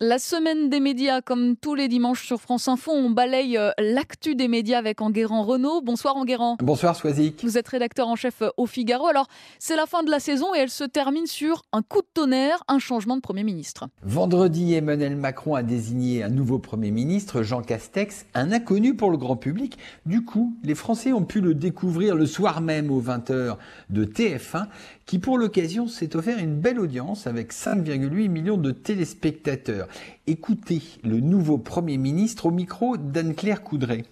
La semaine des médias, comme tous les dimanches sur France Info, on balaye euh, l'actu des médias avec Enguerrand Renault. Bonsoir Enguerrand. Bonsoir Swazik. Vous êtes rédacteur en chef euh, au Figaro. Alors, c'est la fin de la saison et elle se termine sur un coup de tonnerre, un changement de Premier ministre. Vendredi, Emmanuel Macron a désigné un nouveau Premier ministre, Jean Castex, un inconnu pour le grand public. Du coup, les Français ont pu le découvrir le soir même aux 20h de TF1, qui pour l'occasion s'est offert une belle audience avec 5,8 millions de téléspectateurs. Écoutez le nouveau Premier ministre au micro d'Anne-Claire Coudray.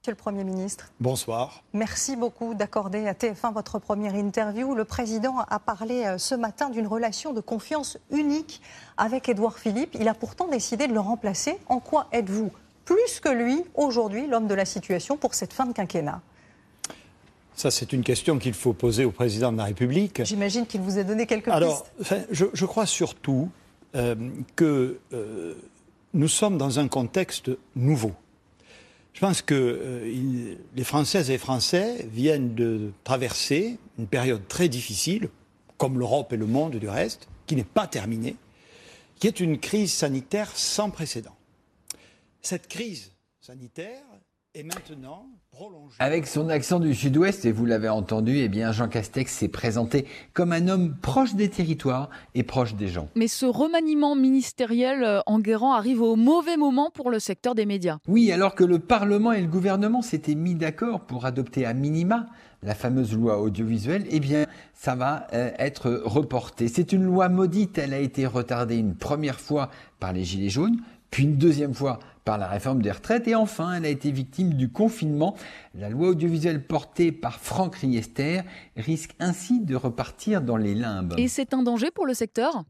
Monsieur le Premier ministre. Bonsoir. Merci beaucoup d'accorder à TF1 votre première interview. Le président a parlé euh, ce matin d'une relation de confiance unique avec Édouard Philippe. Il a pourtant décidé de le remplacer. En quoi êtes-vous plus que lui aujourd'hui l'homme de la situation pour cette fin de quinquennat? Ça, c'est une question qu'il faut poser au président de la République. J'imagine qu'il vous a donné quelques Alors, pistes. je, je, crois surtout euh, que euh, nous sommes dans un contexte nouveau. Je pense que euh, les Françaises et Français viennent de traverser une période très difficile, comme l'Europe et le monde du reste, qui n'est pas terminée, qui est une crise sanitaire sans précédent. Cette crise sanitaire est maintenant. Avec son accent du sud-ouest, et vous l'avez entendu, eh bien Jean Castex s'est présenté comme un homme proche des territoires et proche des gens. Mais ce remaniement ministériel euh, en Guérant arrive au mauvais moment pour le secteur des médias. Oui, alors que le Parlement et le gouvernement s'étaient mis d'accord pour adopter à minima la fameuse loi audiovisuelle, eh bien, ça va euh, être reporté. C'est une loi maudite. Elle a été retardée une première fois par les Gilets jaunes, puis une deuxième fois par la réforme des retraites et enfin elle a été victime du confinement. La loi audiovisuelle portée par Franck Riester risque ainsi de repartir dans les limbes. Et c'est un danger pour le secteur?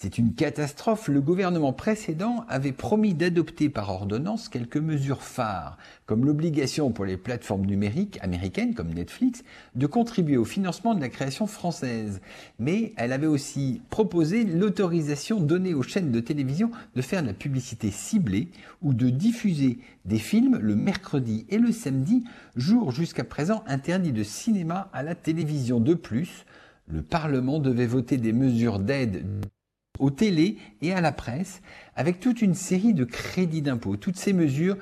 C'est une catastrophe. Le gouvernement précédent avait promis d'adopter par ordonnance quelques mesures phares, comme l'obligation pour les plateformes numériques américaines comme Netflix de contribuer au financement de la création française. Mais elle avait aussi proposé l'autorisation donnée aux chaînes de télévision de faire de la publicité ciblée ou de diffuser des films le mercredi et le samedi, jour jusqu'à présent interdit de cinéma à la télévision. De plus, le Parlement devait voter des mesures d'aide aux télés et à la presse, avec toute une série de crédits d'impôt. Toutes ces mesures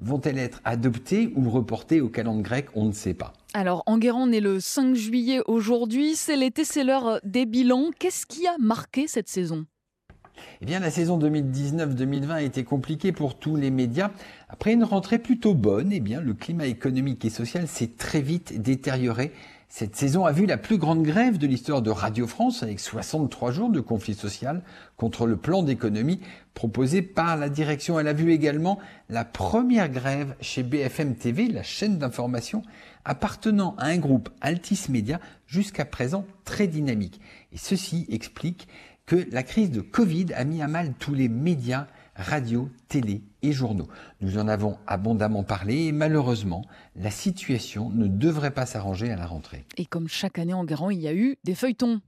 vont-elles être adoptées ou reportées au calendrier grec On ne sait pas. Alors, Enguerrand est le 5 juillet aujourd'hui, c'est l'été, c'est l'heure des bilans. Qu'est-ce qui a marqué cette saison? Eh bien, la saison 2019-2020 a été compliquée pour tous les médias. Après une rentrée plutôt bonne, eh bien, le climat économique et social s'est très vite détérioré. Cette saison a vu la plus grande grève de l'histoire de Radio France avec 63 jours de conflit social contre le plan d'économie proposé par la direction. Elle a vu également la première grève chez BFM TV, la chaîne d'information appartenant à un groupe Altis Media jusqu'à présent très dynamique. Et ceci explique que la crise de Covid a mis à mal tous les médias radio, télé et journaux. Nous en avons abondamment parlé et malheureusement, la situation ne devrait pas s'arranger à la rentrée. Et comme chaque année en Garant, il y a eu des feuilletons.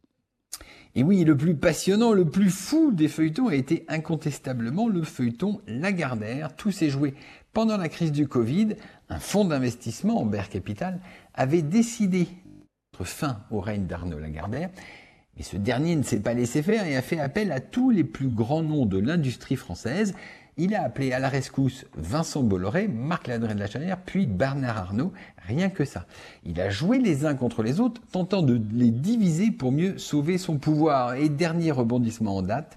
Et oui, le plus passionnant, le plus fou des feuilletons a été incontestablement le feuilleton Lagardère. Tout s'est joué pendant la crise du Covid. Un fonds d'investissement, Amber Capital, avait décidé fin au règne d'Arnaud Lagardère et ce dernier ne s'est pas laissé faire et a fait appel à tous les plus grands noms de l'industrie française. Il a appelé à la rescousse Vincent Bolloré, Marc Ladré de la Chanière, puis Bernard Arnault, rien que ça. Il a joué les uns contre les autres, tentant de les diviser pour mieux sauver son pouvoir. Et dernier rebondissement en date,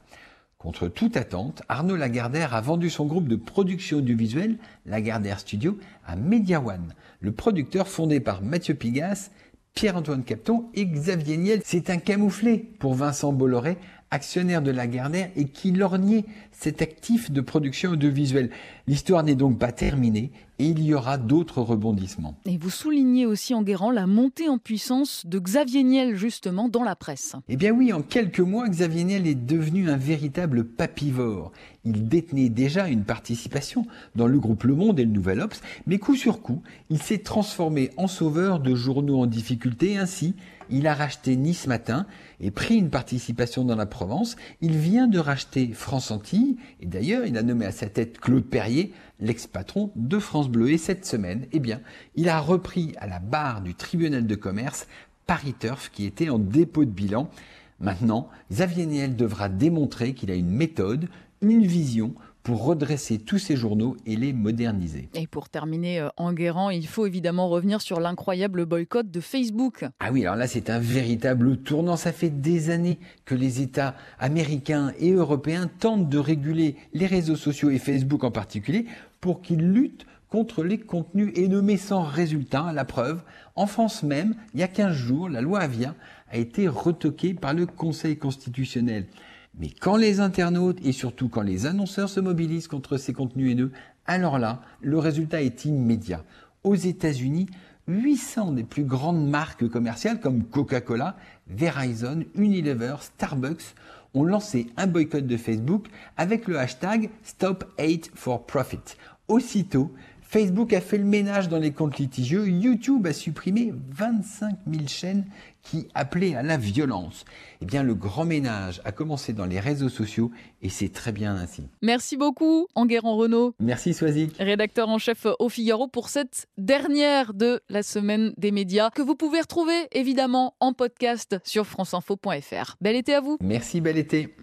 Contre toute attente, Arnaud Lagardère a vendu son groupe de production audiovisuelle, Lagardère Studio, à Media One, le producteur fondé par Mathieu Pigas Pierre-Antoine Capton et Xavier Niel. C'est un camouflé pour Vincent Bolloré, actionnaire de Lagardère et qui lorgnait cet actif de production audiovisuelle. L'histoire n'est donc pas terminée et il y aura d'autres rebondissements. Et vous soulignez aussi en guérant la montée en puissance de Xavier Niel justement dans la presse. Eh bien oui, en quelques mois, Xavier Niel est devenu un véritable papivore. Il détenait déjà une participation dans le groupe Le Monde et le Nouvel Obs, mais coup sur coup, il s'est transformé en sauveur de journaux en difficulté. Ainsi, il a racheté Nice Matin et pris une participation dans la Provence. Il vient de racheter France Antilles et d'ailleurs, il a nommé à sa tête Claude Perrier, l'ex-patron de France Bleu. Et cette semaine, eh bien, il a repris à la barre du tribunal de commerce Paris Turf qui était en dépôt de bilan. Maintenant, Xavier Niel devra démontrer qu'il a une méthode, une vision pour redresser tous ces journaux et les moderniser. Et pour terminer, euh, Enguerrand, il faut évidemment revenir sur l'incroyable boycott de Facebook. Ah oui, alors là c'est un véritable tournant. Ça fait des années que les États américains et européens tentent de réguler les réseaux sociaux et Facebook en particulier pour qu'ils luttent contre les contenus haineux sans résultat. La preuve, en France même, il y a 15 jours, la loi Avia a été retoquée par le Conseil constitutionnel. Mais quand les internautes et surtout quand les annonceurs se mobilisent contre ces contenus haineux, alors là, le résultat est immédiat. Aux États-Unis, 800 des plus grandes marques commerciales comme Coca-Cola, Verizon, Unilever, Starbucks ont lancé un boycott de Facebook avec le hashtag Stop Hate for. Aussitôt, Facebook a fait le ménage dans les comptes litigieux. YouTube a supprimé 25 000 chaînes qui appelaient à la violence. Eh bien, le grand ménage a commencé dans les réseaux sociaux et c'est très bien ainsi. Merci beaucoup, Enguerrand Renault. Merci, Soisic. Rédacteur en chef au Figaro pour cette dernière de la semaine des médias que vous pouvez retrouver évidemment en podcast sur franceinfo.fr. Bel été à vous. Merci, bel été.